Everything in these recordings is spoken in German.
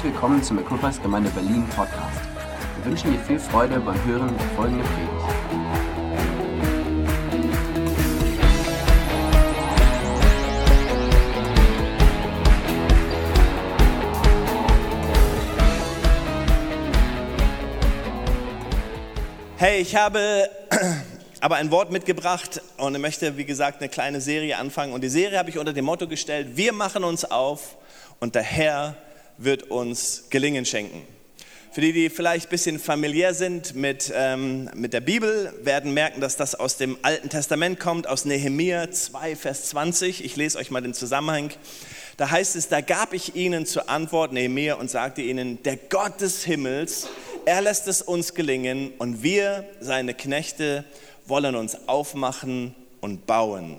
Herzlich willkommen zum Equippers Gemeinde Berlin Podcast. Wir wünschen dir viel Freude beim Hören der folgenden Predigt. Hey, ich habe aber ein Wort mitgebracht und möchte, wie gesagt, eine kleine Serie anfangen. Und die Serie habe ich unter dem Motto gestellt, wir machen uns auf und der Herr wird uns Gelingen schenken. Für die, die vielleicht ein bisschen familiär sind mit, ähm, mit der Bibel, werden merken, dass das aus dem Alten Testament kommt, aus Nehemiah 2, Vers 20. Ich lese euch mal den Zusammenhang. Da heißt es, da gab ich ihnen zur Antwort, Nehemiah, und sagte ihnen, der Gott des Himmels, er lässt es uns gelingen und wir, seine Knechte, wollen uns aufmachen und bauen.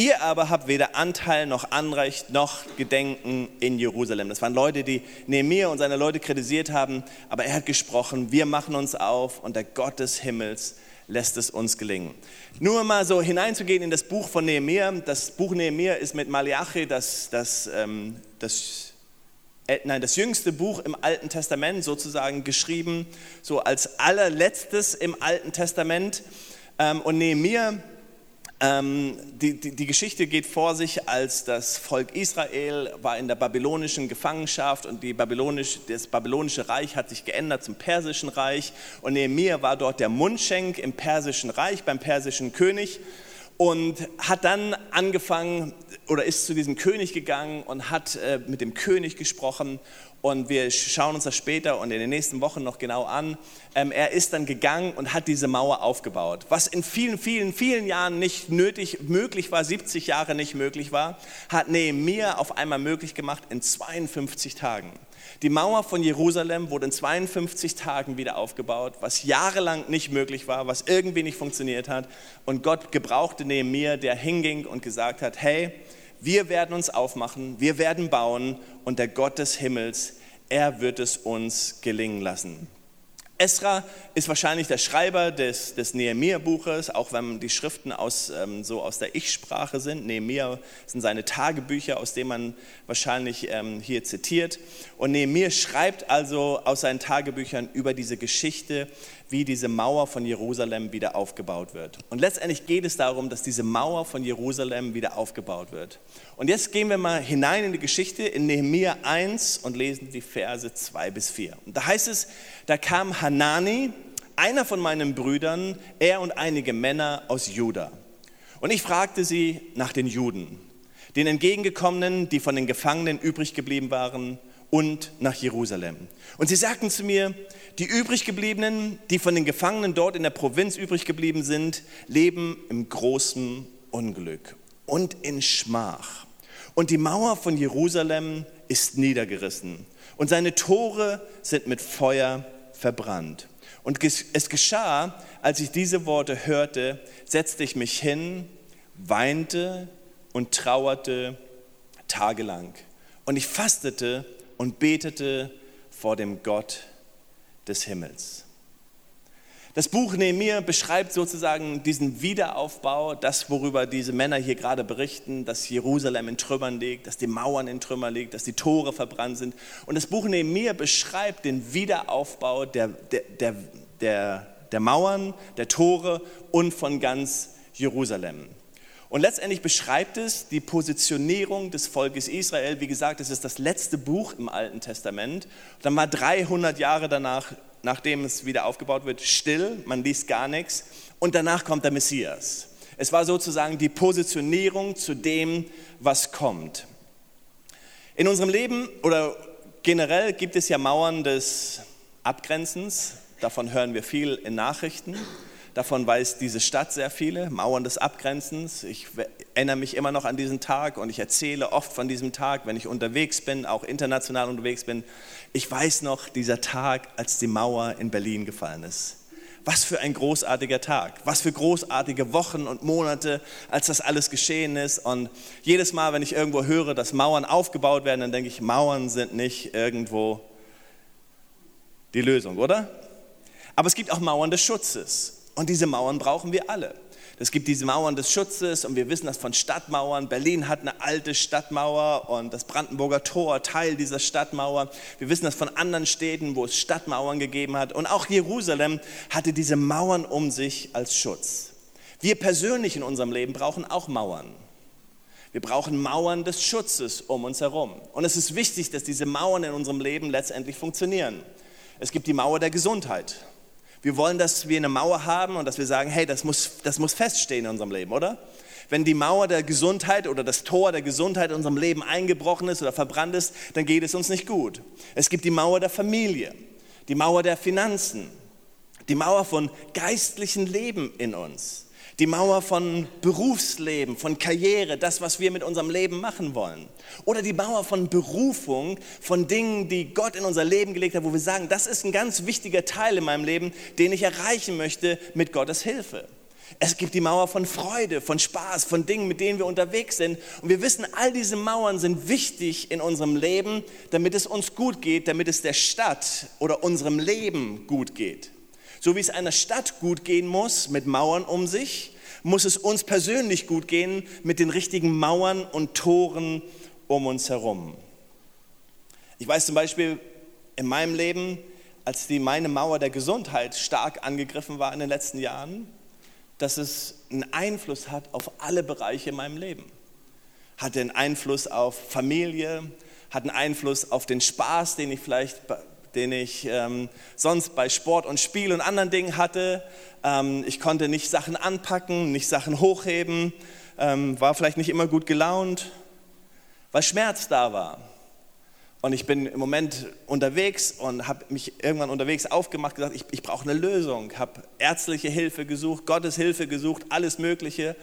Ihr aber habt weder Anteil noch Anrecht noch Gedenken in Jerusalem. Das waren Leute, die Nehemiah und seine Leute kritisiert haben, aber er hat gesprochen, wir machen uns auf und der Gott des Himmels lässt es uns gelingen. Nur mal so hineinzugehen in das Buch von Nehemiah. Das Buch Nehemiah ist mit Malachi das, das, ähm, das, äh, nein, das jüngste Buch im Alten Testament sozusagen geschrieben, so als allerletztes im Alten Testament. Ähm, und Nehemiah ähm, die, die, die, Geschichte geht vor sich, als das Volk Israel war in der babylonischen Gefangenschaft und babylonisch, das babylonische Reich hat sich geändert zum persischen Reich. Und Nehemiah war dort der Mundschenk im persischen Reich, beim persischen König und hat dann angefangen oder ist zu diesem König gegangen und hat äh, mit dem König gesprochen und wir schauen uns das später und in den nächsten Wochen noch genau an. Ähm, er ist dann gegangen und hat diese Mauer aufgebaut. Was in vielen, vielen, vielen Jahren nicht nötig, möglich war, 70 Jahre nicht möglich war, hat Nehemiah auf einmal möglich gemacht in 52 Tagen. Die Mauer von Jerusalem wurde in 52 Tagen wieder aufgebaut, was jahrelang nicht möglich war, was irgendwie nicht funktioniert hat. Und Gott gebrauchte Nehemiah, der hinging und gesagt hat, hey, wir werden uns aufmachen, wir werden bauen und der Gott des Himmels, er wird es uns gelingen lassen. Esra ist wahrscheinlich der Schreiber des, des Nehemiah-Buches, auch wenn die Schriften aus, ähm, so aus der Ich-Sprache sind. Nehemiah sind seine Tagebücher, aus denen man wahrscheinlich ähm, hier zitiert. Und Nehemiah schreibt also aus seinen Tagebüchern über diese Geschichte, wie diese Mauer von Jerusalem wieder aufgebaut wird. Und letztendlich geht es darum, dass diese Mauer von Jerusalem wieder aufgebaut wird. Und jetzt gehen wir mal hinein in die Geschichte in Nehemiah 1 und lesen die Verse 2 bis 4. Und da heißt es, da kam Hanani, einer von meinen Brüdern, er und einige Männer aus Juda. Und ich fragte sie nach den Juden, den entgegengekommenen, die von den Gefangenen übrig geblieben waren, und nach Jerusalem. Und sie sagten zu mir, die übriggebliebenen, die von den Gefangenen dort in der Provinz übrig geblieben sind, leben im großen Unglück und in Schmach. Und die Mauer von Jerusalem ist niedergerissen und seine Tore sind mit Feuer verbrannt. Und es geschah, als ich diese Worte hörte, setzte ich mich hin, weinte und trauerte tagelang. Und ich fastete und betete vor dem Gott des Himmels. Das Buch Nehemiah beschreibt sozusagen diesen Wiederaufbau, das, worüber diese Männer hier gerade berichten, dass Jerusalem in Trümmern liegt, dass die Mauern in Trümmern liegen, dass die Tore verbrannt sind. Und das Buch Nehemiah beschreibt den Wiederaufbau der, der, der, der, der Mauern, der Tore und von ganz Jerusalem. Und letztendlich beschreibt es die Positionierung des Volkes Israel. Wie gesagt, es ist das letzte Buch im Alten Testament. Und dann war 300 Jahre danach, nachdem es wieder aufgebaut wird, still, man liest gar nichts. Und danach kommt der Messias. Es war sozusagen die Positionierung zu dem, was kommt. In unserem Leben oder generell gibt es ja Mauern des Abgrenzens. Davon hören wir viel in Nachrichten. Davon weiß diese Stadt sehr viele, Mauern des Abgrenzens. Ich erinnere mich immer noch an diesen Tag und ich erzähle oft von diesem Tag, wenn ich unterwegs bin, auch international unterwegs bin. Ich weiß noch dieser Tag, als die Mauer in Berlin gefallen ist. Was für ein großartiger Tag, was für großartige Wochen und Monate, als das alles geschehen ist. Und jedes Mal, wenn ich irgendwo höre, dass Mauern aufgebaut werden, dann denke ich, Mauern sind nicht irgendwo die Lösung, oder? Aber es gibt auch Mauern des Schutzes. Und diese Mauern brauchen wir alle. Es gibt diese Mauern des Schutzes und wir wissen das von Stadtmauern. Berlin hat eine alte Stadtmauer und das Brandenburger Tor Teil dieser Stadtmauer. Wir wissen das von anderen Städten, wo es Stadtmauern gegeben hat. Und auch Jerusalem hatte diese Mauern um sich als Schutz. Wir persönlich in unserem Leben brauchen auch Mauern. Wir brauchen Mauern des Schutzes um uns herum. Und es ist wichtig, dass diese Mauern in unserem Leben letztendlich funktionieren. Es gibt die Mauer der Gesundheit. Wir wollen, dass wir eine Mauer haben und dass wir sagen, hey, das muss, das muss feststehen in unserem Leben, oder? Wenn die Mauer der Gesundheit oder das Tor der Gesundheit in unserem Leben eingebrochen ist oder verbrannt ist, dann geht es uns nicht gut. Es gibt die Mauer der Familie, die Mauer der Finanzen, die Mauer von geistlichen Leben in uns die Mauer von Berufsleben, von Karriere, das, was wir mit unserem Leben machen wollen. Oder die Mauer von Berufung, von Dingen, die Gott in unser Leben gelegt hat, wo wir sagen, das ist ein ganz wichtiger Teil in meinem Leben, den ich erreichen möchte mit Gottes Hilfe. Es gibt die Mauer von Freude, von Spaß, von Dingen, mit denen wir unterwegs sind. Und wir wissen, all diese Mauern sind wichtig in unserem Leben, damit es uns gut geht, damit es der Stadt oder unserem Leben gut geht. So wie es einer Stadt gut gehen muss mit Mauern um sich, muss es uns persönlich gut gehen mit den richtigen Mauern und Toren um uns herum. Ich weiß zum Beispiel in meinem Leben, als die meine Mauer der Gesundheit stark angegriffen war in den letzten Jahren, dass es einen Einfluss hat auf alle Bereiche in meinem Leben. Hatte einen Einfluss auf Familie, hat einen Einfluss auf den Spaß, den ich vielleicht den ich ähm, sonst bei Sport und Spiel und anderen Dingen hatte. Ähm, ich konnte nicht Sachen anpacken, nicht Sachen hochheben, ähm, war vielleicht nicht immer gut gelaunt, weil Schmerz da war. Und ich bin im Moment unterwegs und habe mich irgendwann unterwegs aufgemacht, gesagt, ich, ich brauche eine Lösung, habe ärztliche Hilfe gesucht, Gottes Hilfe gesucht, alles Mögliche.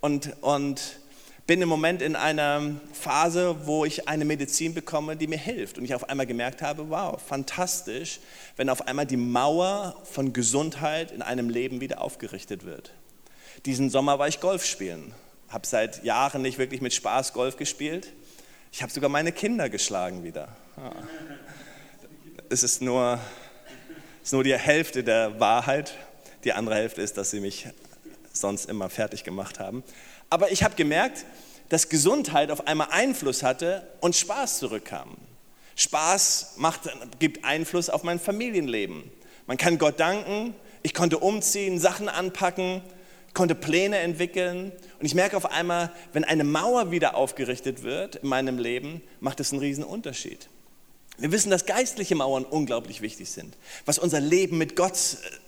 Und, und bin im Moment in einer Phase, wo ich eine Medizin bekomme, die mir hilft. Und ich auf einmal gemerkt habe, wow, fantastisch, wenn auf einmal die Mauer von Gesundheit in einem Leben wieder aufgerichtet wird. Diesen Sommer war ich Golf spielen, habe seit Jahren nicht wirklich mit Spaß Golf gespielt. Ich habe sogar meine Kinder geschlagen wieder. Es ist nur, es ist nur die Hälfte der Wahrheit. Die andere Hälfte ist, dass sie mich sonst immer fertig gemacht haben. Aber ich habe gemerkt, dass Gesundheit auf einmal Einfluss hatte und Spaß zurückkam. Spaß macht, gibt Einfluss auf mein Familienleben. Man kann Gott danken, ich konnte umziehen, Sachen anpacken, konnte Pläne entwickeln. Und ich merke auf einmal, wenn eine Mauer wieder aufgerichtet wird in meinem Leben, macht es einen riesen Unterschied. Wir wissen, dass geistliche Mauern unglaublich wichtig sind. Was unser Leben mit Gott,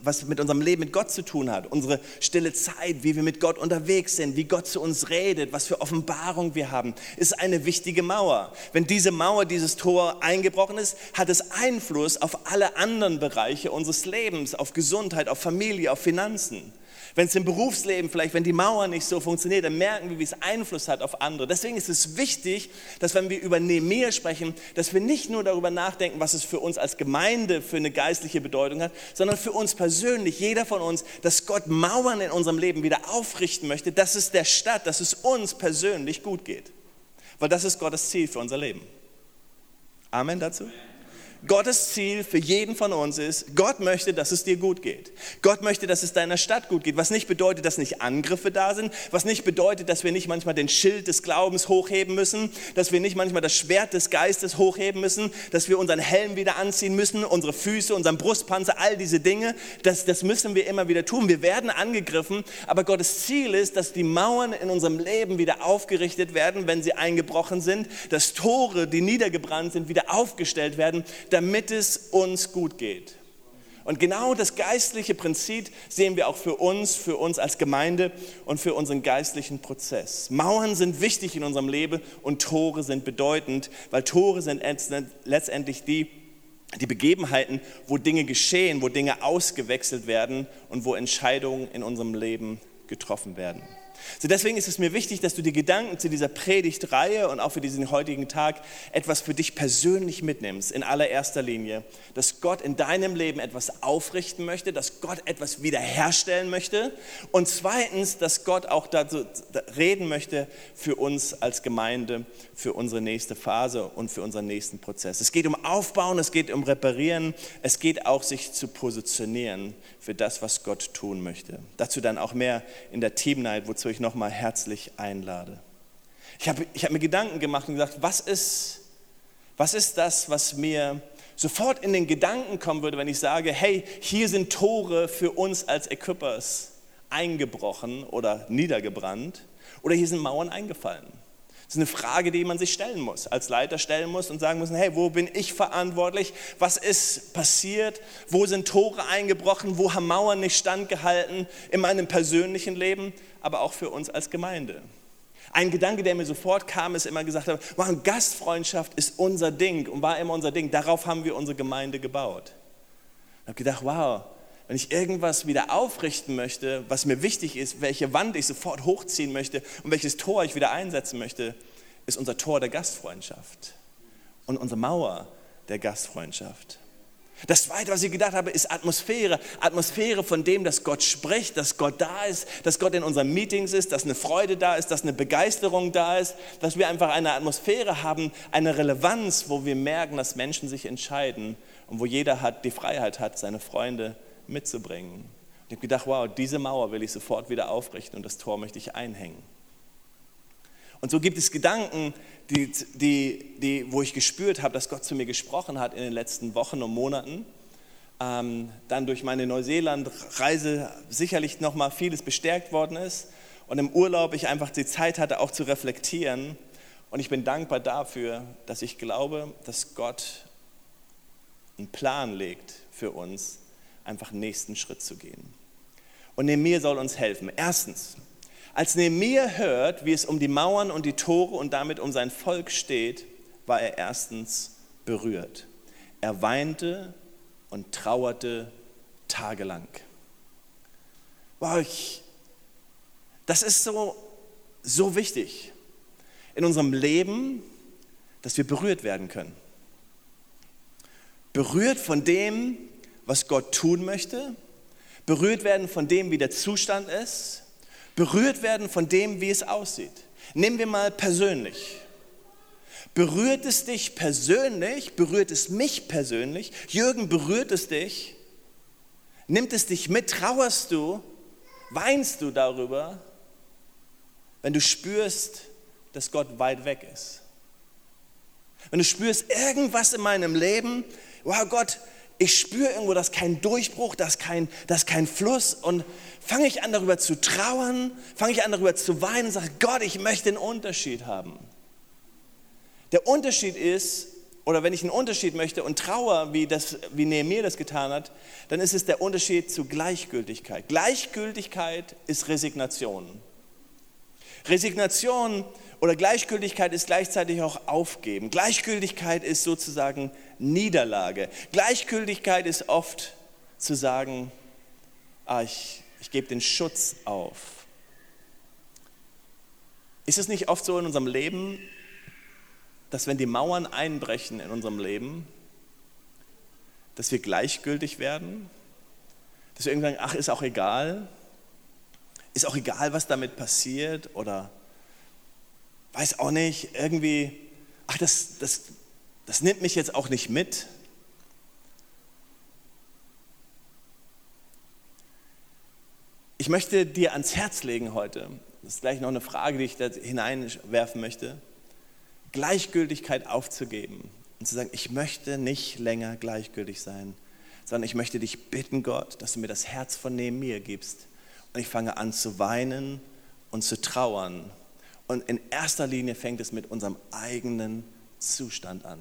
was mit unserem Leben mit Gott zu tun hat, unsere stille Zeit, wie wir mit Gott unterwegs sind, wie Gott zu uns redet, was für Offenbarung wir haben, ist eine wichtige Mauer. Wenn diese Mauer, dieses Tor eingebrochen ist, hat es Einfluss auf alle anderen Bereiche unseres Lebens, auf Gesundheit, auf Familie, auf Finanzen. Wenn es im Berufsleben vielleicht, wenn die Mauer nicht so funktioniert, dann merken wir, wie es Einfluss hat auf andere. Deswegen ist es wichtig, dass wenn wir über Nehemiah sprechen, dass wir nicht nur darüber nachdenken, was es für uns als Gemeinde für eine geistliche Bedeutung hat, sondern für uns persönlich, jeder von uns, dass Gott Mauern in unserem Leben wieder aufrichten möchte, dass es der Stadt, dass es uns persönlich gut geht. Weil das ist Gottes Ziel für unser Leben. Amen dazu. Gottes Ziel für jeden von uns ist, Gott möchte, dass es dir gut geht. Gott möchte, dass es deiner Stadt gut geht. Was nicht bedeutet, dass nicht Angriffe da sind, was nicht bedeutet, dass wir nicht manchmal den Schild des Glaubens hochheben müssen, dass wir nicht manchmal das Schwert des Geistes hochheben müssen, dass wir unseren Helm wieder anziehen müssen, unsere Füße, unseren Brustpanzer, all diese Dinge. Das, das müssen wir immer wieder tun. Wir werden angegriffen, aber Gottes Ziel ist, dass die Mauern in unserem Leben wieder aufgerichtet werden, wenn sie eingebrochen sind, dass Tore, die niedergebrannt sind, wieder aufgestellt werden damit es uns gut geht. Und genau das geistliche Prinzip sehen wir auch für uns, für uns als Gemeinde und für unseren geistlichen Prozess. Mauern sind wichtig in unserem Leben und Tore sind bedeutend, weil Tore sind letztendlich die, die Begebenheiten, wo Dinge geschehen, wo Dinge ausgewechselt werden und wo Entscheidungen in unserem Leben getroffen werden. So deswegen ist es mir wichtig, dass du die Gedanken zu dieser Predigtreihe und auch für diesen heutigen Tag etwas für dich persönlich mitnimmst. In allererster Linie, dass Gott in deinem Leben etwas aufrichten möchte, dass Gott etwas wiederherstellen möchte und zweitens, dass Gott auch dazu reden möchte für uns als Gemeinde, für unsere nächste Phase und für unseren nächsten Prozess. Es geht um Aufbauen, es geht um Reparieren, es geht auch sich zu positionieren für das, was Gott tun möchte. Dazu dann auch mehr in der Team Night, wozu ich nochmal herzlich einlade. Ich habe ich hab mir Gedanken gemacht und gesagt, was ist, was ist das, was mir sofort in den Gedanken kommen würde, wenn ich sage, hey, hier sind Tore für uns als Equippers eingebrochen oder niedergebrannt oder hier sind Mauern eingefallen. Das ist eine Frage, die man sich stellen muss, als Leiter stellen muss und sagen muss, hey, wo bin ich verantwortlich? Was ist passiert? Wo sind Tore eingebrochen? Wo haben Mauern nicht standgehalten in meinem persönlichen Leben, aber auch für uns als Gemeinde? Ein Gedanke, der mir sofort kam, ist immer gesagt, wow, Gastfreundschaft ist unser Ding und war immer unser Ding. Darauf haben wir unsere Gemeinde gebaut. Ich habe gedacht, wow, wenn ich irgendwas wieder aufrichten möchte, was mir wichtig ist, welche Wand ich sofort hochziehen möchte und welches Tor ich wieder einsetzen möchte, ist unser Tor der Gastfreundschaft und unsere Mauer der Gastfreundschaft. Das Zweite, was ich gedacht habe, ist Atmosphäre. Atmosphäre von dem, dass Gott spricht, dass Gott da ist, dass Gott in unseren Meetings ist, dass eine Freude da ist, dass eine Begeisterung da ist, dass wir einfach eine Atmosphäre haben, eine Relevanz, wo wir merken, dass Menschen sich entscheiden und wo jeder hat, die Freiheit hat, seine Freunde mitzubringen. Ich habe gedacht, wow, diese Mauer will ich sofort wieder aufrichten und das Tor möchte ich einhängen. Und so gibt es Gedanken, die, die, die, wo ich gespürt habe, dass Gott zu mir gesprochen hat in den letzten Wochen und Monaten. Ähm, dann durch meine Neuseeland-Reise sicherlich noch mal vieles bestärkt worden ist und im Urlaub ich einfach die Zeit hatte, auch zu reflektieren. Und ich bin dankbar dafür, dass ich glaube, dass Gott einen Plan legt für uns, einfach nächsten Schritt zu gehen. Und Nehemiah soll uns helfen. Erstens, als Nehemiah hört, wie es um die Mauern und die Tore und damit um sein Volk steht, war er erstens berührt. Er weinte und trauerte tagelang. Das ist so, so wichtig in unserem Leben, dass wir berührt werden können. Berührt von dem, was Gott tun möchte, berührt werden von dem, wie der Zustand ist, berührt werden von dem, wie es aussieht. Nehmen wir mal persönlich. Berührt es dich persönlich? Berührt es mich persönlich? Jürgen, berührt es dich? Nimmt es dich mit? Trauerst du? Weinst du darüber, wenn du spürst, dass Gott weit weg ist? Wenn du spürst, irgendwas in meinem Leben, wow Gott, ich spüre irgendwo, dass kein Durchbruch, dass kein, dass kein Fluss und fange ich an darüber zu trauern, fange ich an darüber zu weinen und sage, Gott, ich möchte einen Unterschied haben. Der Unterschied ist, oder wenn ich einen Unterschied möchte und trauere, wie, das, wie Nehemiah das getan hat, dann ist es der Unterschied zu Gleichgültigkeit. Gleichgültigkeit ist Resignation. Resignation oder Gleichgültigkeit ist gleichzeitig auch Aufgeben. Gleichgültigkeit ist sozusagen Niederlage. Gleichgültigkeit ist oft zu sagen, ah, ich, ich gebe den Schutz auf. Ist es nicht oft so in unserem Leben, dass wenn die Mauern einbrechen in unserem Leben, dass wir gleichgültig werden? Dass wir irgendwann sagen, ach, ist auch egal. Ist auch egal, was damit passiert oder weiß auch nicht, irgendwie, ach, das, das, das nimmt mich jetzt auch nicht mit. Ich möchte dir ans Herz legen heute, das ist gleich noch eine Frage, die ich da hineinwerfen möchte, Gleichgültigkeit aufzugeben und zu sagen, ich möchte nicht länger gleichgültig sein, sondern ich möchte dich bitten, Gott, dass du mir das Herz von neben mir gibst. Und ich fange an zu weinen und zu trauern und in erster Linie fängt es mit unserem eigenen Zustand an.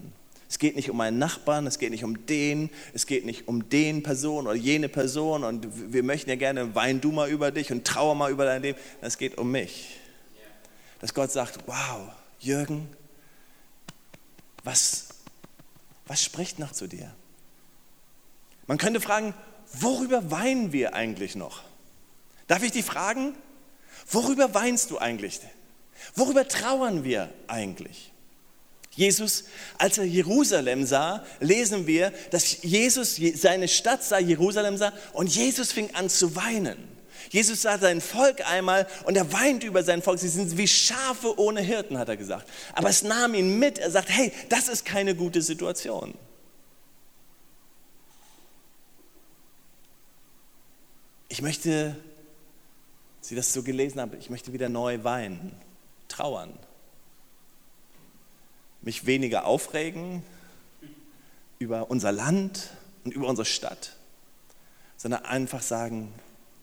Es geht nicht um meinen Nachbarn, es geht nicht um den, es geht nicht um den Person oder jene Person und wir möchten ja gerne wein du mal über dich und trauer mal über dein Leben. Es geht um mich. Dass Gott sagt, wow, Jürgen, was, was spricht noch zu dir? Man könnte fragen, worüber weinen wir eigentlich noch? Darf ich dich fragen? Worüber weinst du eigentlich? Worüber trauern wir eigentlich? Jesus, als er Jerusalem sah, lesen wir, dass Jesus seine Stadt sah, Jerusalem sah, und Jesus fing an zu weinen. Jesus sah sein Volk einmal und er weint über sein Volk. Sie sind wie Schafe ohne Hirten, hat er gesagt. Aber es nahm ihn mit. Er sagt, hey, das ist keine gute Situation. Ich möchte, ich das so gelesen habe, ich möchte wieder neu weinen, trauern mich weniger aufregen über unser Land und über unsere Stadt, sondern einfach sagen,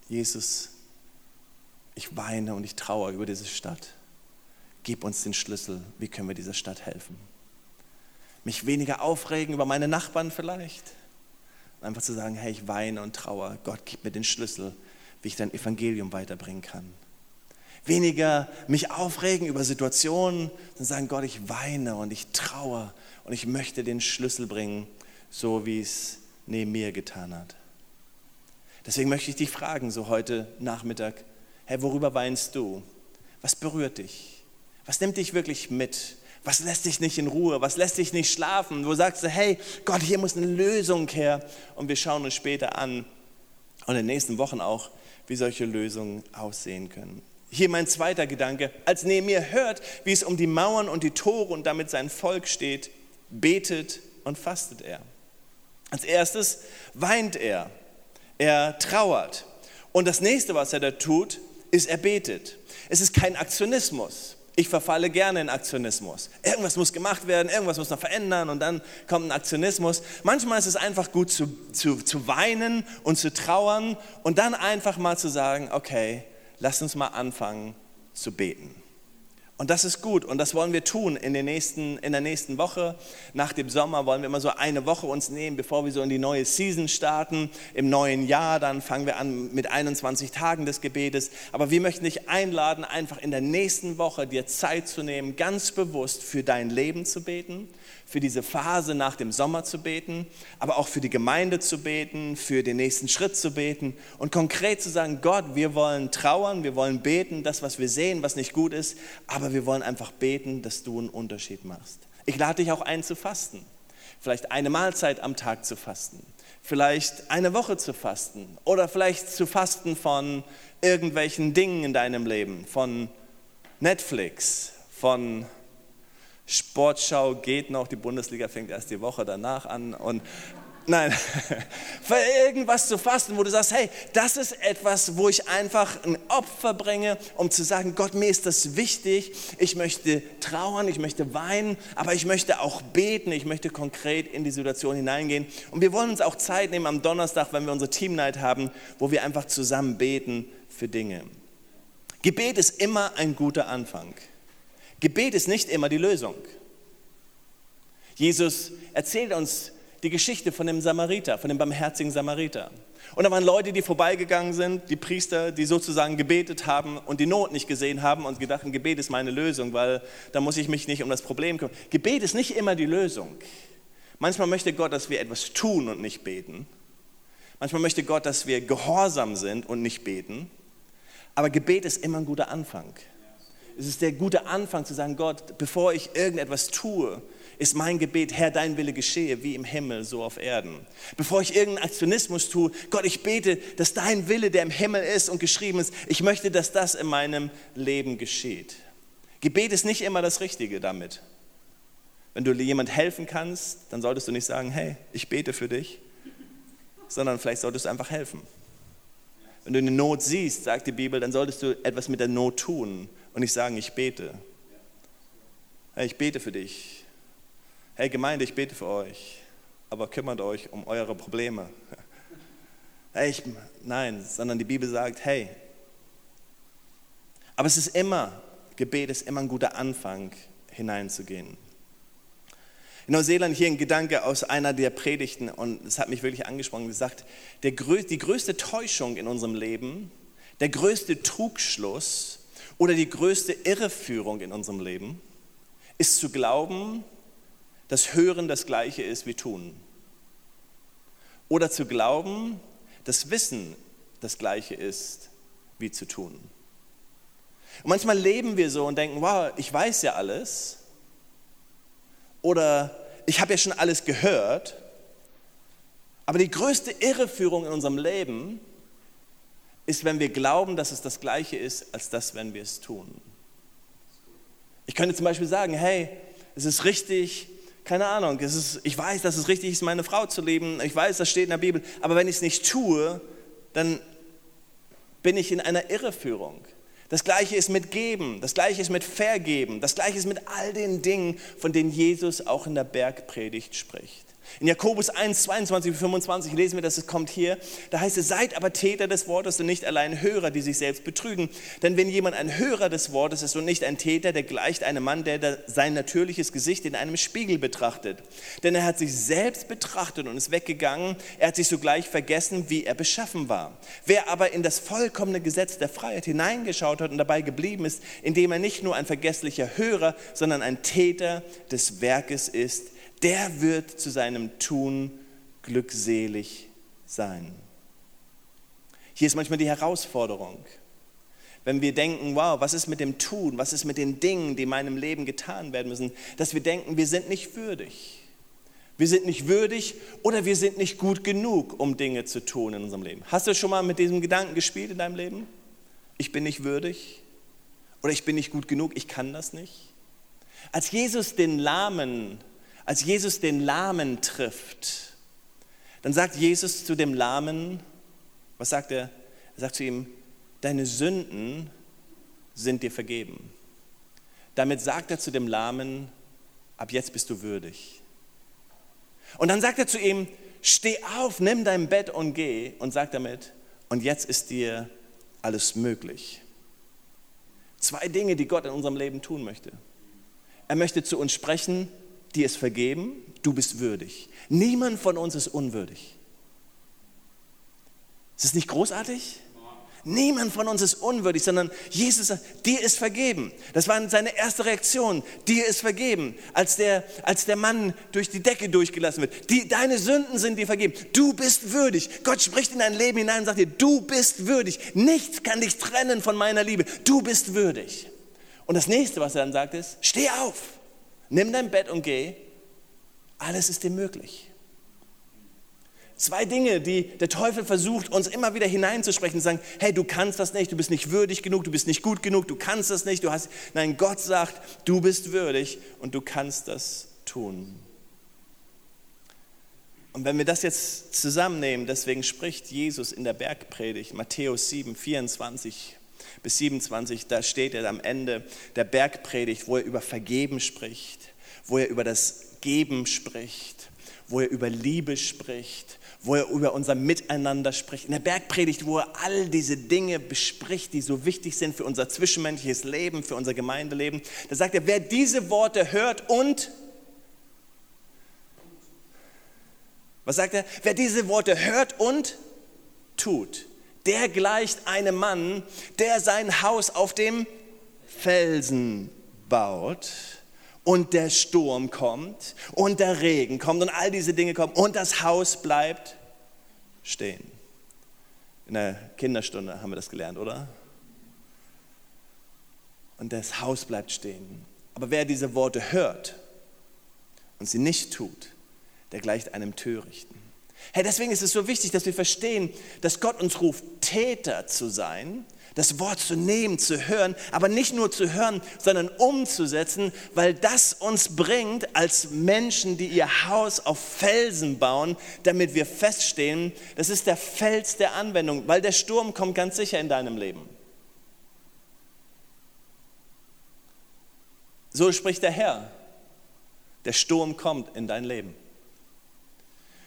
Jesus, ich weine und ich trauere über diese Stadt. Gib uns den Schlüssel, wie können wir dieser Stadt helfen? Mich weniger aufregen über meine Nachbarn vielleicht. Einfach zu sagen, hey, ich weine und trauere. Gott, gib mir den Schlüssel, wie ich dein Evangelium weiterbringen kann weniger mich aufregen über Situationen, sondern sagen, Gott, ich weine und ich traue und ich möchte den Schlüssel bringen, so wie es neben mir getan hat. Deswegen möchte ich dich fragen, so heute Nachmittag, Herr, worüber weinst du? Was berührt dich? Was nimmt dich wirklich mit? Was lässt dich nicht in Ruhe? Was lässt dich nicht schlafen? Wo sagst du, hey, Gott, hier muss eine Lösung her. Und wir schauen uns später an und in den nächsten Wochen auch, wie solche Lösungen aussehen können. Hier mein zweiter Gedanke. Als Nehemiah hört, wie es um die Mauern und die Tore und damit sein Volk steht, betet und fastet er. Als erstes weint er. Er trauert. Und das nächste, was er da tut, ist, er betet. Es ist kein Aktionismus. Ich verfalle gerne in Aktionismus. Irgendwas muss gemacht werden, irgendwas muss noch verändern und dann kommt ein Aktionismus. Manchmal ist es einfach gut zu, zu, zu weinen und zu trauern und dann einfach mal zu sagen, okay, lasst uns mal anfangen zu beten. Und das ist gut und das wollen wir tun in, den nächsten, in der nächsten Woche. Nach dem Sommer wollen wir immer so eine Woche uns nehmen, bevor wir so in die neue Season starten. Im neuen Jahr dann fangen wir an mit 21 Tagen des Gebetes. Aber wir möchten dich einladen, einfach in der nächsten Woche dir Zeit zu nehmen, ganz bewusst für dein Leben zu beten für diese Phase nach dem Sommer zu beten, aber auch für die Gemeinde zu beten, für den nächsten Schritt zu beten und konkret zu sagen, Gott, wir wollen trauern, wir wollen beten, das, was wir sehen, was nicht gut ist, aber wir wollen einfach beten, dass du einen Unterschied machst. Ich lade dich auch ein zu fasten, vielleicht eine Mahlzeit am Tag zu fasten, vielleicht eine Woche zu fasten. Oder vielleicht zu fasten von irgendwelchen Dingen in deinem Leben, von Netflix, von Sportschau geht noch, die Bundesliga fängt erst die Woche danach an. Und Nein, für irgendwas zu fasten, wo du sagst, hey, das ist etwas, wo ich einfach ein Opfer bringe, um zu sagen, Gott, mir ist das wichtig. Ich möchte trauern, ich möchte weinen, aber ich möchte auch beten, ich möchte konkret in die Situation hineingehen. Und wir wollen uns auch Zeit nehmen am Donnerstag, wenn wir unsere Team Night haben, wo wir einfach zusammen beten für Dinge. Gebet ist immer ein guter Anfang. Gebet ist nicht immer die Lösung. Jesus erzählt uns die Geschichte von dem Samariter, von dem barmherzigen Samariter. Und da waren Leute, die vorbeigegangen sind, die Priester, die sozusagen gebetet haben und die Not nicht gesehen haben und gedacht, Gebet ist meine Lösung, weil da muss ich mich nicht um das Problem kümmern. Gebet ist nicht immer die Lösung. Manchmal möchte Gott, dass wir etwas tun und nicht beten. Manchmal möchte Gott, dass wir gehorsam sind und nicht beten. Aber Gebet ist immer ein guter Anfang. Es ist der gute Anfang zu sagen, Gott, bevor ich irgendetwas tue, ist mein Gebet, Herr, dein Wille geschehe, wie im Himmel, so auf Erden. Bevor ich irgendeinen Aktionismus tue, Gott, ich bete, dass dein Wille, der im Himmel ist und geschrieben ist, ich möchte, dass das in meinem Leben geschieht. Gebet ist nicht immer das Richtige damit. Wenn du jemand helfen kannst, dann solltest du nicht sagen, hey, ich bete für dich, sondern vielleicht solltest du einfach helfen. Wenn du eine Not siehst, sagt die Bibel, dann solltest du etwas mit der Not tun und nicht sagen, ich bete. Hey, ich bete für dich. Hey Gemeinde, ich bete für euch, aber kümmert euch um eure Probleme. Hey, ich, nein, sondern die Bibel sagt, hey, aber es ist immer, Gebet ist immer ein guter Anfang, hineinzugehen. In Neuseeland hier ein Gedanke aus einer der Predigten und es hat mich wirklich angesprochen, gesagt, der, die größte Täuschung in unserem Leben, der größte Trugschluss oder die größte Irreführung in unserem Leben ist zu glauben, dass Hören das gleiche ist wie Tun. Oder zu glauben, dass Wissen das gleiche ist wie zu tun. Und manchmal leben wir so und denken, wow, ich weiß ja alles. Oder ich habe ja schon alles gehört. Aber die größte Irreführung in unserem Leben ist, wenn wir glauben, dass es das Gleiche ist, als das, wenn wir es tun. Ich könnte zum Beispiel sagen, hey, es ist richtig, keine Ahnung, ist, ich weiß, dass es richtig ist, meine Frau zu lieben, ich weiß, das steht in der Bibel, aber wenn ich es nicht tue, dann bin ich in einer Irreführung. Das gleiche ist mit Geben, das gleiche ist mit Vergeben, das gleiche ist mit all den Dingen, von denen Jesus auch in der Bergpredigt spricht. In Jakobus 1, 22 25 lesen wir, dass es kommt hier, da heißt es, seid aber Täter des Wortes und nicht allein Hörer, die sich selbst betrügen. Denn wenn jemand ein Hörer des Wortes ist und nicht ein Täter, der gleicht einem Mann, der sein natürliches Gesicht in einem Spiegel betrachtet. Denn er hat sich selbst betrachtet und ist weggegangen, er hat sich sogleich vergessen, wie er beschaffen war. Wer aber in das vollkommene Gesetz der Freiheit hineingeschaut hat und dabei geblieben ist, indem er nicht nur ein vergesslicher Hörer, sondern ein Täter des Werkes ist, der wird zu seinem Tun glückselig sein. Hier ist manchmal die Herausforderung. Wenn wir denken, wow, was ist mit dem Tun, was ist mit den Dingen, die in meinem Leben getan werden müssen, dass wir denken, wir sind nicht würdig. Wir sind nicht würdig oder wir sind nicht gut genug, um Dinge zu tun in unserem Leben. Hast du schon mal mit diesem Gedanken gespielt in deinem Leben? Ich bin nicht würdig oder ich bin nicht gut genug, ich kann das nicht. Als Jesus den Lahmen als Jesus den Lahmen trifft, dann sagt Jesus zu dem Lahmen, was sagt er? Er sagt zu ihm, deine Sünden sind dir vergeben. Damit sagt er zu dem Lahmen, ab jetzt bist du würdig. Und dann sagt er zu ihm, steh auf, nimm dein Bett und geh und sagt damit, und jetzt ist dir alles möglich. Zwei Dinge, die Gott in unserem Leben tun möchte. Er möchte zu uns sprechen, dir ist vergeben, du bist würdig. Niemand von uns ist unwürdig. Ist das nicht großartig? Niemand von uns ist unwürdig, sondern Jesus sagt, dir ist vergeben. Das war seine erste Reaktion. Dir ist vergeben, als der, als der Mann durch die Decke durchgelassen wird. Die, deine Sünden sind dir vergeben. Du bist würdig. Gott spricht in dein Leben hinein und sagt dir, du bist würdig. Nichts kann dich trennen von meiner Liebe. Du bist würdig. Und das nächste, was er dann sagt, ist, steh auf nimm dein Bett und geh. Alles ist dir möglich. Zwei Dinge, die der Teufel versucht, uns immer wieder hineinzusprechen, sagen, hey, du kannst das nicht, du bist nicht würdig genug, du bist nicht gut genug, du kannst das nicht, du hast, nein, Gott sagt, du bist würdig und du kannst das tun. Und wenn wir das jetzt zusammennehmen, deswegen spricht Jesus in der Bergpredigt, Matthäus 7, 24 bis 27, da steht er am Ende der Bergpredigt, wo er über Vergeben spricht, wo er über das Geben spricht, wo er über Liebe spricht, wo er über unser Miteinander spricht. In der Bergpredigt, wo er all diese Dinge bespricht, die so wichtig sind für unser zwischenmenschliches Leben, für unser Gemeindeleben. Da sagt er, wer diese Worte hört und, was sagt er? Wer diese Worte hört und tut der gleicht einem Mann, der sein Haus auf dem Felsen baut und der Sturm kommt und der Regen kommt und all diese Dinge kommen und das Haus bleibt stehen. In der Kinderstunde haben wir das gelernt, oder? Und das Haus bleibt stehen. Aber wer diese Worte hört und sie nicht tut, der gleicht einem Törichten. Hey, deswegen ist es so wichtig, dass wir verstehen, dass Gott uns ruft, Täter zu sein, das Wort zu nehmen, zu hören, aber nicht nur zu hören, sondern umzusetzen, weil das uns bringt als Menschen, die ihr Haus auf Felsen bauen, damit wir feststehen, das ist der Fels der Anwendung, weil der Sturm kommt ganz sicher in deinem Leben. So spricht der Herr. Der Sturm kommt in dein Leben.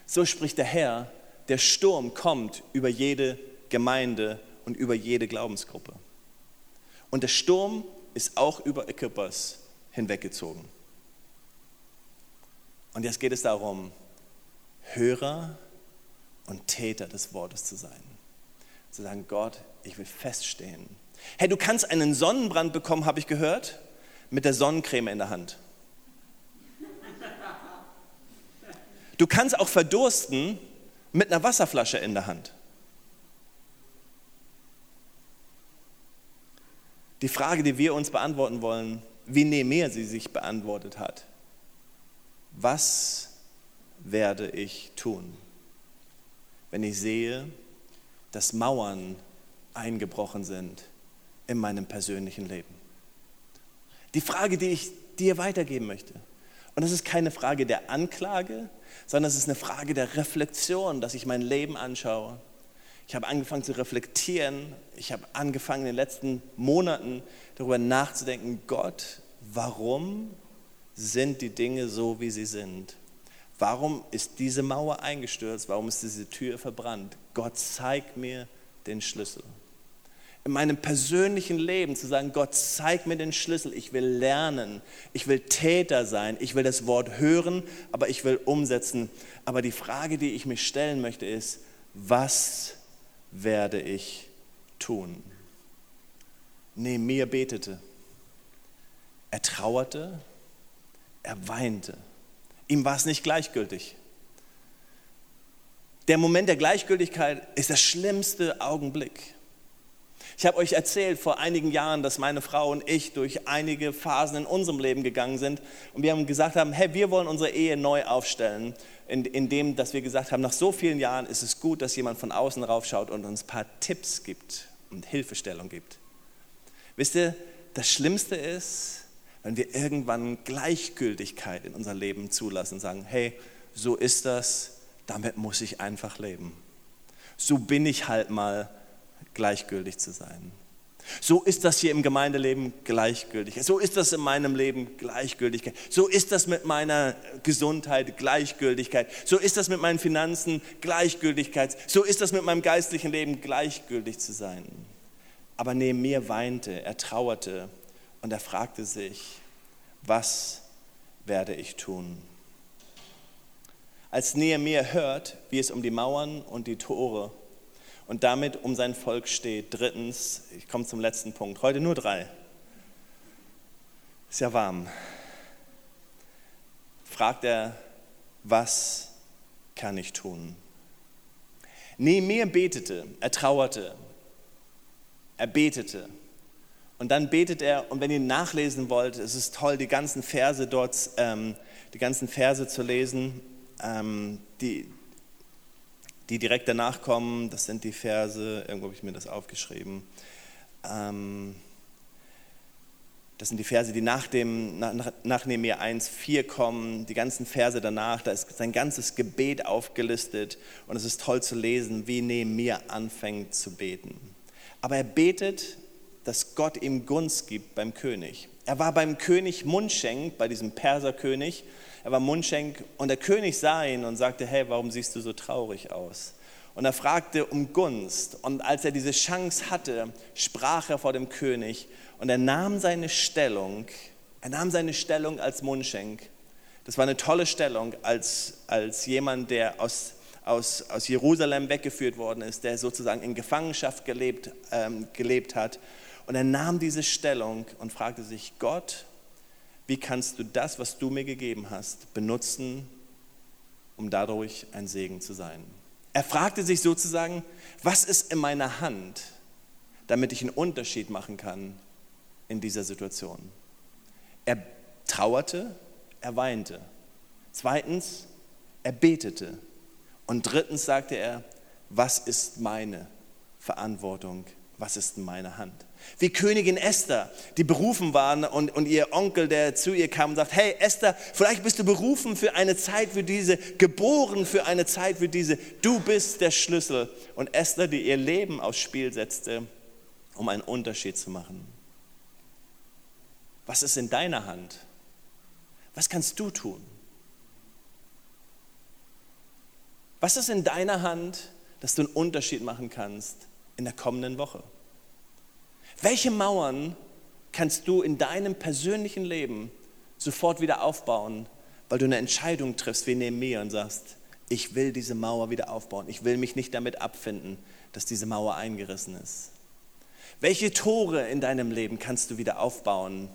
So spricht der Herr, der Sturm kommt über jede Gemeinde und über jede Glaubensgruppe. Und der Sturm ist auch über Equippers hinweggezogen. Und jetzt geht es darum, Hörer und Täter des Wortes zu sein. Zu sagen, Gott, ich will feststehen. Hey, du kannst einen Sonnenbrand bekommen, habe ich gehört, mit der Sonnencreme in der Hand. Du kannst auch verdursten mit einer Wasserflasche in der Hand. Die Frage, die wir uns beantworten wollen, wie Nehemiah sie sich beantwortet hat. Was werde ich tun, wenn ich sehe, dass Mauern eingebrochen sind in meinem persönlichen Leben? Die Frage, die ich dir weitergeben möchte. Und das ist keine Frage der Anklage, sondern es ist eine Frage der Reflexion, dass ich mein Leben anschaue. Ich habe angefangen zu reflektieren. Ich habe angefangen in den letzten Monaten darüber nachzudenken, Gott, warum sind die Dinge so, wie sie sind? Warum ist diese Mauer eingestürzt? Warum ist diese Tür verbrannt? Gott zeigt mir den Schlüssel. In meinem persönlichen Leben zu sagen, Gott, zeig mir den Schlüssel. Ich will lernen. Ich will Täter sein. Ich will das Wort hören, aber ich will umsetzen. Aber die Frage, die ich mich stellen möchte, ist, was werde ich tun? Nehemiah betete. Er trauerte, er weinte. Ihm war es nicht gleichgültig. Der Moment der Gleichgültigkeit ist der schlimmste Augenblick. Ich habe euch erzählt vor einigen Jahren, dass meine Frau und ich durch einige Phasen in unserem Leben gegangen sind und wir haben gesagt haben, hey, wir wollen unsere Ehe neu aufstellen, indem in wir gesagt haben, nach so vielen Jahren ist es gut, dass jemand von außen raufschaut und uns ein paar Tipps gibt und Hilfestellung gibt. Wisst ihr, das Schlimmste ist, wenn wir irgendwann Gleichgültigkeit in unser Leben zulassen und sagen, hey, so ist das, damit muss ich einfach leben. So bin ich halt mal gleichgültig zu sein. So ist das hier im Gemeindeleben gleichgültig. So ist das in meinem Leben Gleichgültigkeit. So ist das mit meiner Gesundheit Gleichgültigkeit. So ist das mit meinen Finanzen Gleichgültigkeit. So ist das mit meinem geistlichen Leben gleichgültig zu sein. Aber neben mir weinte, er trauerte und er fragte sich, was werde ich tun? Als Nehemiah hört, wie es um die Mauern und die Tore und damit um sein Volk steht, drittens, ich komme zum letzten Punkt, heute nur drei, ist ja warm, fragt er, was kann ich tun? Nehemiah betete, er trauerte, er betete. Und dann betet er, und wenn ihr nachlesen wollt, es ist toll, die ganzen Verse dort, ähm, die ganzen Verse zu lesen, ähm, die, die direkt danach kommen. Das sind die Verse, irgendwo habe ich mir das aufgeschrieben. Ähm, das sind die Verse, die nach, dem, nach, nach Nehemiah 1, 4 kommen, die ganzen Verse danach, da ist sein ganzes Gebet aufgelistet und es ist toll zu lesen, wie Nehemiah anfängt zu beten. Aber er betet dass Gott ihm Gunst gibt beim König. Er war beim König Mundschenk, bei diesem Perserkönig. Er war Mundschenk und der König sah ihn und sagte, hey, warum siehst du so traurig aus? Und er fragte um Gunst. Und als er diese Chance hatte, sprach er vor dem König und er nahm seine Stellung, er nahm seine Stellung als Mundschenk. Das war eine tolle Stellung als, als jemand, der aus, aus, aus Jerusalem weggeführt worden ist, der sozusagen in Gefangenschaft gelebt, ähm, gelebt hat und er nahm diese Stellung und fragte sich, Gott, wie kannst du das, was du mir gegeben hast, benutzen, um dadurch ein Segen zu sein? Er fragte sich sozusagen, was ist in meiner Hand, damit ich einen Unterschied machen kann in dieser Situation? Er trauerte, er weinte. Zweitens, er betete. Und drittens sagte er, was ist meine Verantwortung? Was ist in meiner Hand? Wie Königin Esther, die berufen waren und, und ihr Onkel, der zu ihr kam und sagt, hey Esther, vielleicht bist du berufen für eine Zeit wie diese, geboren für eine Zeit wie diese. Du bist der Schlüssel. Und Esther, die ihr Leben aufs Spiel setzte, um einen Unterschied zu machen. Was ist in deiner Hand? Was kannst du tun? Was ist in deiner Hand, dass du einen Unterschied machen kannst in der kommenden Woche? Welche Mauern kannst du in deinem persönlichen Leben sofort wieder aufbauen, weil du eine Entscheidung triffst wie Nehemiah und sagst, ich will diese Mauer wieder aufbauen. Ich will mich nicht damit abfinden, dass diese Mauer eingerissen ist. Welche Tore in deinem Leben kannst du wieder aufbauen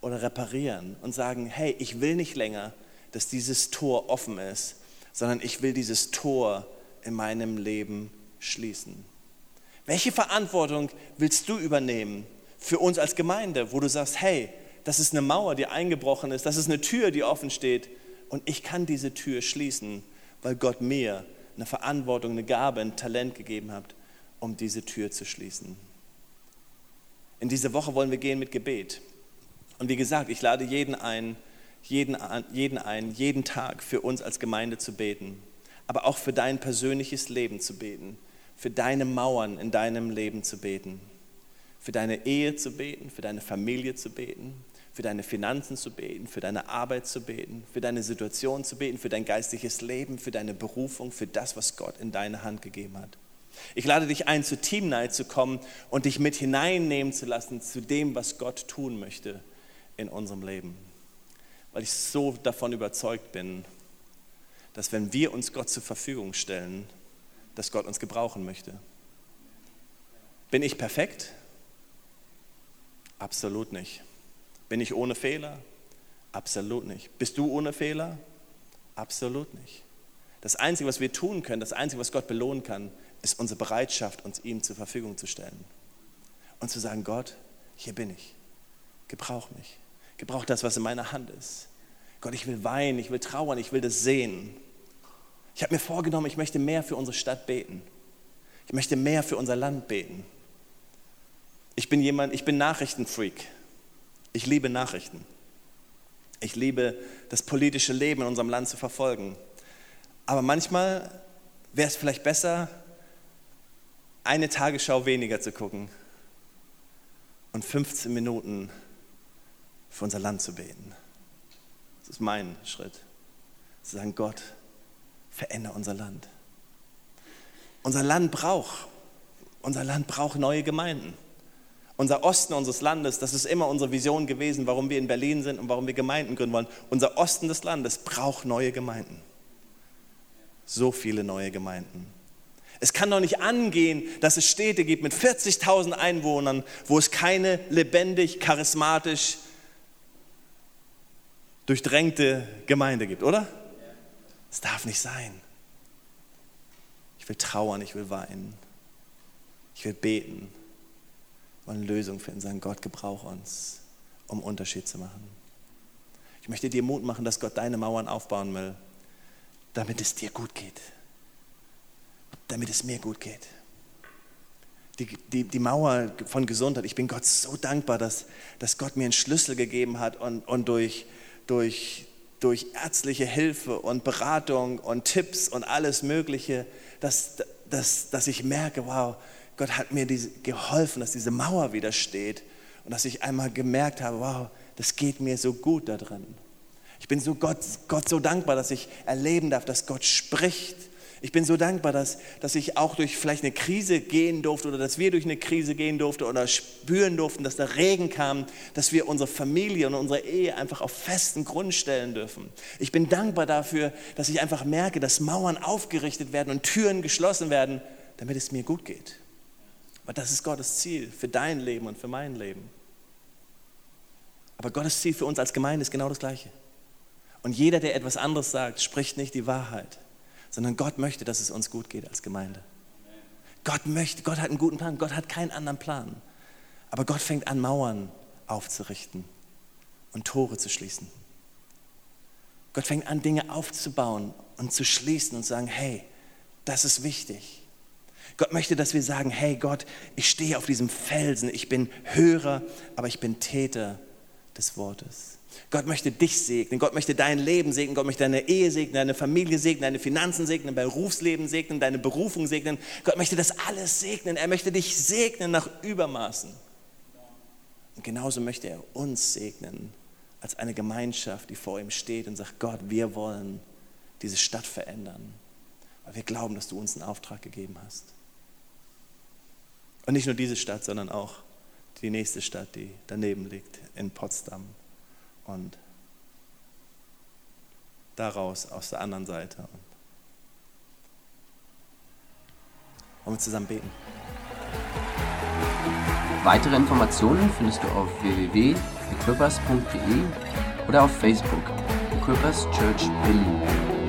oder reparieren und sagen, hey, ich will nicht länger, dass dieses Tor offen ist, sondern ich will dieses Tor in meinem Leben schließen. Welche Verantwortung willst du übernehmen für uns als Gemeinde, wo du sagst, hey, das ist eine Mauer, die eingebrochen ist, das ist eine Tür, die offen steht und ich kann diese Tür schließen, weil Gott mir eine Verantwortung, eine Gabe, ein Talent gegeben hat, um diese Tür zu schließen. In diese Woche wollen wir gehen mit Gebet. Und wie gesagt, ich lade jeden ein, jeden, jeden ein, jeden Tag für uns als Gemeinde zu beten, aber auch für dein persönliches Leben zu beten, für deine Mauern in deinem Leben zu beten, für deine Ehe zu beten, für deine Familie zu beten, für deine Finanzen zu beten, für deine Arbeit zu beten, für deine Situation zu beten, für dein geistliches Leben, für deine Berufung, für das, was Gott in deine Hand gegeben hat. Ich lade dich ein, zu Team Night zu kommen und dich mit hineinnehmen zu lassen zu dem, was Gott tun möchte in unserem Leben. Weil ich so davon überzeugt bin, dass wenn wir uns Gott zur Verfügung stellen, dass Gott uns gebrauchen möchte. Bin ich perfekt? Absolut nicht. Bin ich ohne Fehler? Absolut nicht. Bist du ohne Fehler? Absolut nicht. Das Einzige, was wir tun können, das Einzige, was Gott belohnen kann, ist unsere Bereitschaft, uns ihm zur Verfügung zu stellen. Und zu sagen, Gott, hier bin ich. Gebrauch mich. Gebrauch das, was in meiner Hand ist. Gott, ich will weinen, ich will trauern, ich will das sehen. Ich habe mir vorgenommen, ich möchte mehr für unsere Stadt beten. Ich möchte mehr für unser Land beten. Ich bin jemand, ich bin Nachrichtenfreak. Ich liebe Nachrichten. Ich liebe das politische Leben in unserem Land zu verfolgen. Aber manchmal wäre es vielleicht besser, eine Tagesschau weniger zu gucken und 15 Minuten für unser Land zu beten. Das ist mein Schritt. Zu sagen, Gott, verändere unser Land. Unser Land braucht, unser Land braucht neue Gemeinden. Unser Osten unseres Landes, das ist immer unsere Vision gewesen, warum wir in Berlin sind und warum wir Gemeinden gründen wollen. Unser Osten des Landes braucht neue Gemeinden. So viele neue Gemeinden. Es kann doch nicht angehen, dass es Städte gibt mit 40.000 Einwohnern, wo es keine lebendig, charismatisch durchdrängte Gemeinde gibt, oder? Es darf nicht sein. Ich will trauern, ich will weinen. Ich will beten. Wollen Lösung finden, sagen, Gott, gebrauch uns, um Unterschied zu machen. Ich möchte dir Mut machen, dass Gott deine Mauern aufbauen will, damit es dir gut geht damit es mir gut geht. Die, die, die Mauer von Gesundheit, ich bin Gott so dankbar, dass, dass Gott mir einen Schlüssel gegeben hat und, und durch, durch, durch ärztliche Hilfe und Beratung und Tipps und alles Mögliche, dass, dass, dass ich merke, wow, Gott hat mir diese, geholfen, dass diese Mauer wieder steht und dass ich einmal gemerkt habe, wow, das geht mir so gut da drin. Ich bin so Gott, Gott so dankbar, dass ich erleben darf, dass Gott spricht ich bin so dankbar, dass, dass ich auch durch vielleicht eine Krise gehen durfte oder dass wir durch eine Krise gehen durften oder spüren durften, dass der Regen kam, dass wir unsere Familie und unsere Ehe einfach auf festen Grund stellen dürfen. Ich bin dankbar dafür, dass ich einfach merke, dass Mauern aufgerichtet werden und Türen geschlossen werden, damit es mir gut geht. Aber das ist Gottes Ziel für dein Leben und für mein Leben. Aber Gottes Ziel für uns als Gemeinde ist genau das Gleiche. Und jeder, der etwas anderes sagt, spricht nicht die Wahrheit sondern Gott möchte, dass es uns gut geht als Gemeinde. Gott möchte, Gott hat einen guten Plan, Gott hat keinen anderen Plan. Aber Gott fängt an, Mauern aufzurichten und Tore zu schließen. Gott fängt an, Dinge aufzubauen und zu schließen und sagen, hey, das ist wichtig. Gott möchte, dass wir sagen, hey Gott, ich stehe auf diesem Felsen, ich bin Hörer, aber ich bin Täter des Wortes. Gott möchte dich segnen, Gott möchte dein Leben segnen, Gott möchte deine Ehe segnen, deine Familie segnen, deine Finanzen segnen, dein Berufsleben segnen, deine Berufung segnen. Gott möchte das alles segnen. Er möchte dich segnen nach Übermaßen. Und genauso möchte er uns segnen als eine Gemeinschaft, die vor ihm steht und sagt, Gott, wir wollen diese Stadt verändern, weil wir glauben, dass du uns einen Auftrag gegeben hast. Und nicht nur diese Stadt, sondern auch die nächste Stadt, die daneben liegt, in Potsdam und daraus aus der anderen Seite. Wollen wir zusammen beten? Weitere Informationen findest du auf www.equippers.de oder auf Facebook Equippers Church Berlin.